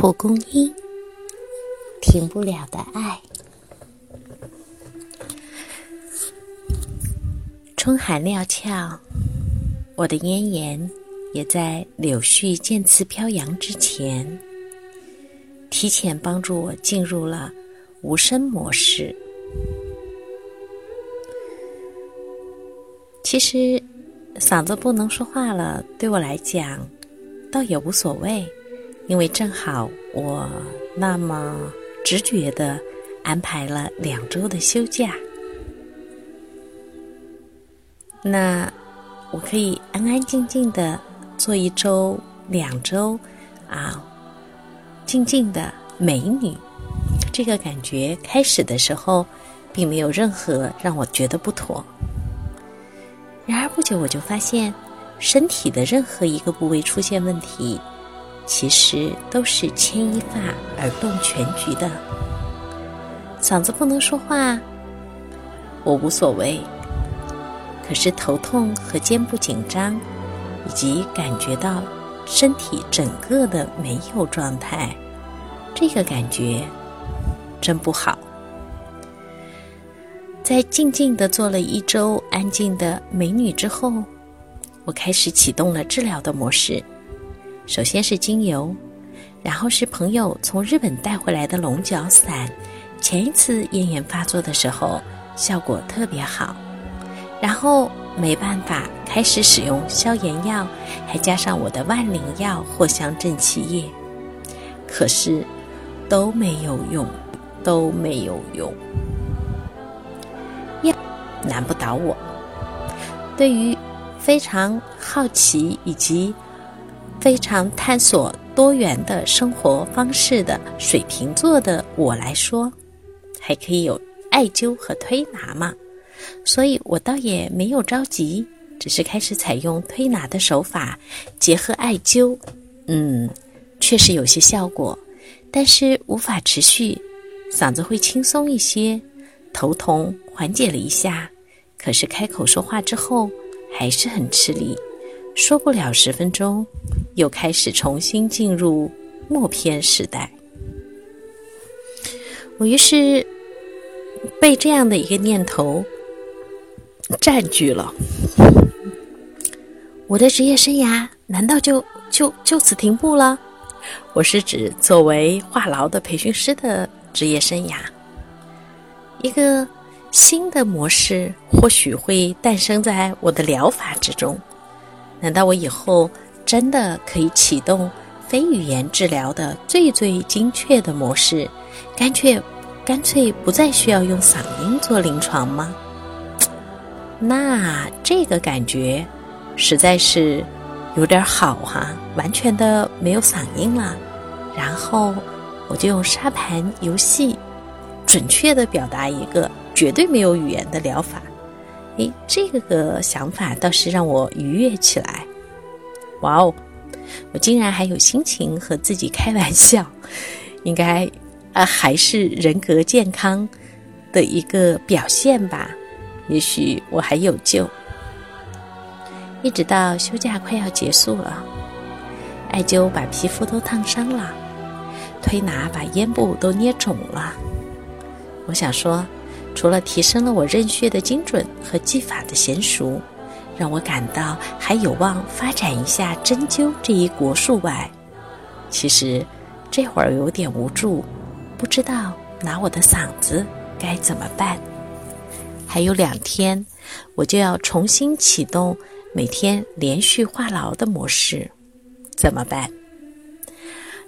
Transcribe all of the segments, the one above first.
蒲公英，停不了的爱。春寒料峭，我的咽炎也在柳絮渐次飘扬之前，提前帮助我进入了无声模式。其实，嗓子不能说话了，对我来讲，倒也无所谓。因为正好我那么直觉的安排了两周的休假，那我可以安安静静的做一周、两周，啊，静静的美女。这个感觉开始的时候并没有任何让我觉得不妥，然而不久我就发现身体的任何一个部位出现问题。其实都是牵一发而动全局的。嗓子不能说话，我无所谓。可是头痛和肩部紧张，以及感觉到身体整个的没有状态，这个感觉真不好。在静静的做了一周安静的美女之后，我开始启动了治疗的模式。首先是精油，然后是朋友从日本带回来的龙角散。前一次咽炎发作的时候，效果特别好。然后没办法，开始使用消炎药，还加上我的万灵药藿香正气液。可是都没有用，都没有用。药难不倒我。对于非常好奇以及。非常探索多元的生活方式的水瓶座的我来说，还可以有艾灸和推拿嘛，所以我倒也没有着急，只是开始采用推拿的手法结合艾灸，嗯，确实有些效果，但是无法持续，嗓子会轻松一些，头痛缓解了一下，可是开口说话之后还是很吃力。说不了十分钟，又开始重新进入默片时代。我于是被这样的一个念头占据了。我的职业生涯难道就就就此停步了？我是指作为话痨的培训师的职业生涯，一个新的模式或许会诞生在我的疗法之中。难道我以后真的可以启动非语言治疗的最最精确的模式，干脆干脆不再需要用嗓音做临床吗？那这个感觉实在是有点好哈，完全的没有嗓音了。然后我就用沙盘游戏，准确的表达一个绝对没有语言的疗法。诶，这个想法倒是让我愉悦起来。哇哦，我竟然还有心情和自己开玩笑，应该啊还是人格健康的一个表现吧。也许我还有救。一直到休假快要结束了，艾灸把皮肤都烫伤了，推拿把咽部都捏肿了。我想说。除了提升了我认穴的精准和技法的娴熟，让我感到还有望发展一下针灸这一国术外，其实这会儿有点无助，不知道拿我的嗓子该怎么办。还有两天，我就要重新启动每天连续话痨的模式，怎么办？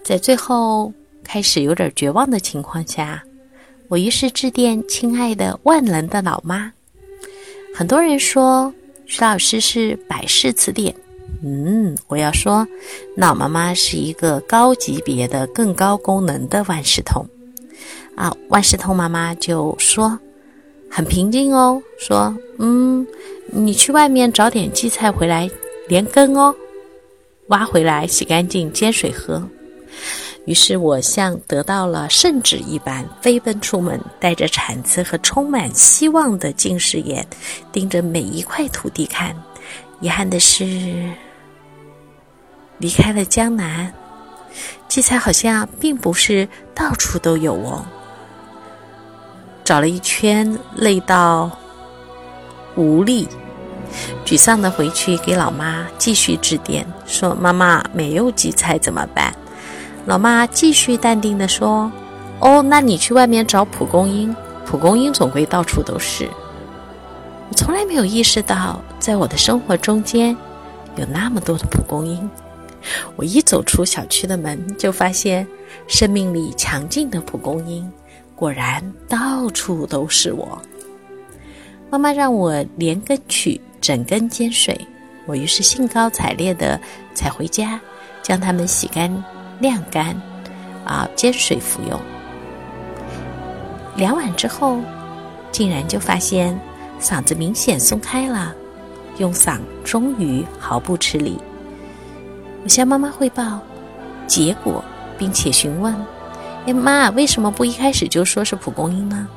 在最后开始有点绝望的情况下。我于是致电亲爱的万能的老妈。很多人说徐老师是百事词典，嗯，我要说，老妈妈是一个高级别的、更高功能的万事通。啊，万事通妈妈就说，很平静哦，说，嗯，你去外面找点荠菜回来连根哦，挖回来洗干净煎水喝。于是我像得到了圣旨一般，飞奔出门，带着铲子和充满希望的近视眼，盯着每一块土地看。遗憾的是，离开了江南，荠菜好像并不是到处都有哦。找了一圈，累到无力，沮丧的回去给老妈继续致电，说：“妈妈，没有荠菜怎么办？”老妈继续淡定地说：“哦，那你去外面找蒲公英，蒲公英总归到处都是。我从来没有意识到，在我的生活中间有那么多的蒲公英。我一走出小区的门，就发现生命力强劲的蒲公英，果然到处都是我。妈妈让我连根取，整根煎水，我于是兴高采烈地采回家，将它们洗干。”晾干，啊，煎水服用。两晚之后，竟然就发现嗓子明显松开了，用嗓终于毫不吃力。我向妈妈汇报结果，并且询问：“哎妈，为什么不一开始就说是蒲公英呢？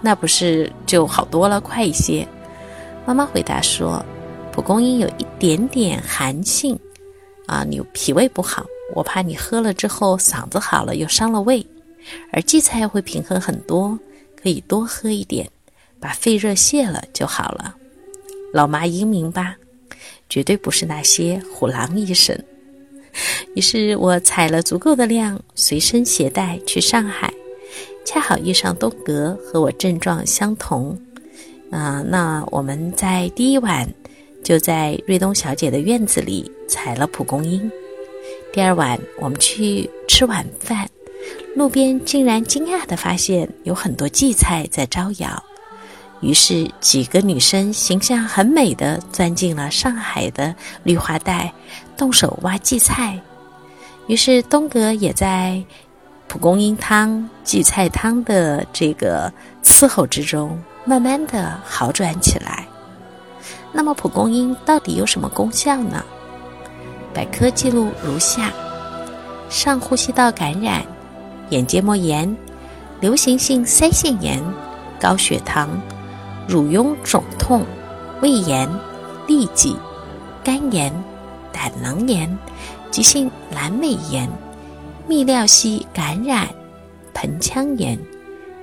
那不是就好多了，快一些？”妈妈回答说：“蒲公英有一点点寒性，啊，你脾胃不好。”我怕你喝了之后嗓子好了又伤了胃，而荠菜会平衡很多，可以多喝一点，把肺热泄了就好了。老妈英明吧？绝对不是那些虎狼医生。于是我采了足够的量，随身携带去上海，恰好遇上东阁和我症状相同。啊，那我们在第一晚就在瑞东小姐的院子里采了蒲公英。第二晚，我们去吃晚饭，路边竟然惊讶地发现有很多荠菜在招摇。于是几个女生形象很美的钻进了上海的绿化带，动手挖荠菜。于是东哥也在蒲公英汤、荠菜汤的这个伺候之中，慢慢的好转起来。那么蒲公英到底有什么功效呢？百科记录如下：上呼吸道感染、眼结膜炎、流行性腮腺炎、高血糖、乳痈肿痛、胃炎、痢疾、肝炎、胆囊炎、急性阑尾炎、泌尿系感染、盆腔炎、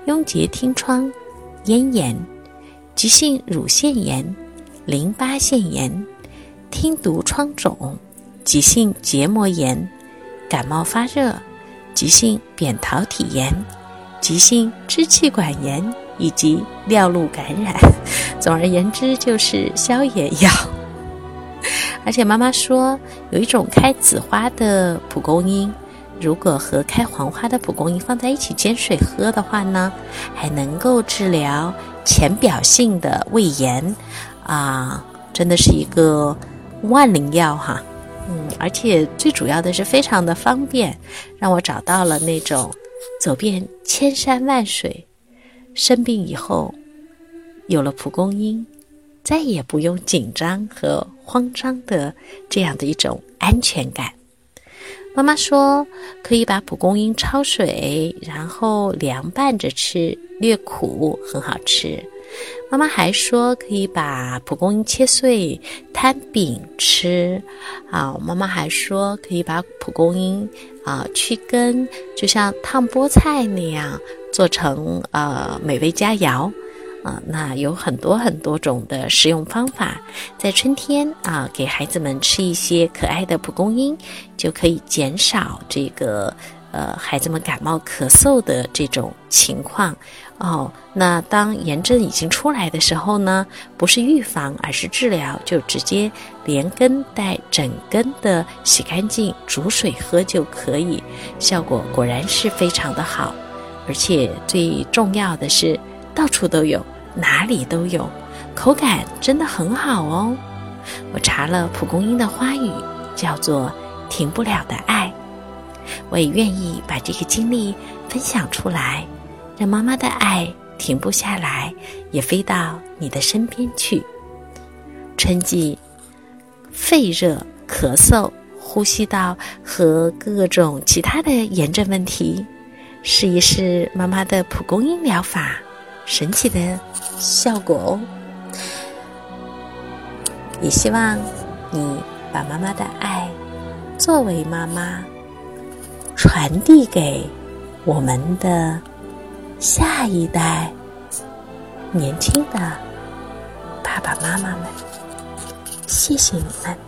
痈结听疮、咽炎、急性乳腺炎、淋巴腺炎、听毒疮肿。急性结膜炎、感冒发热、急性扁桃体炎、急性支气管炎以及尿路感染，总而言之就是消炎药。而且妈妈说，有一种开紫花的蒲公英，如果和开黄花的蒲公英放在一起煎水喝的话呢，还能够治疗浅表性的胃炎，啊，真的是一个万灵药哈。嗯，而且最主要的是非常的方便，让我找到了那种走遍千山万水，生病以后有了蒲公英，再也不用紧张和慌张的这样的一种安全感。妈妈说可以把蒲公英焯水，然后凉拌着吃，略苦，很好吃。妈妈还说可以把蒲公英切碎摊饼吃，啊，妈妈还说可以把蒲公英啊去根，就像烫菠菜那样做成呃美味佳肴，啊，那有很多很多种的食用方法，在春天啊给孩子们吃一些可爱的蒲公英，就可以减少这个。呃，孩子们感冒咳嗽的这种情况，哦，那当炎症已经出来的时候呢，不是预防，而是治疗，就直接连根带整根的洗干净，煮水喝就可以，效果果然是非常的好，而且最重要的是，到处都有，哪里都有，口感真的很好哦。我查了蒲公英的花语，叫做“停不了的爱”。我也愿意把这个经历分享出来，让妈妈的爱停不下来，也飞到你的身边去。春季，肺热、咳嗽、呼吸道和各种其他的炎症问题，试一试妈妈的蒲公英疗法，神奇的效果哦！也希望你把妈妈的爱作为妈妈。传递给我们的下一代年轻的爸爸妈妈们，谢谢你们。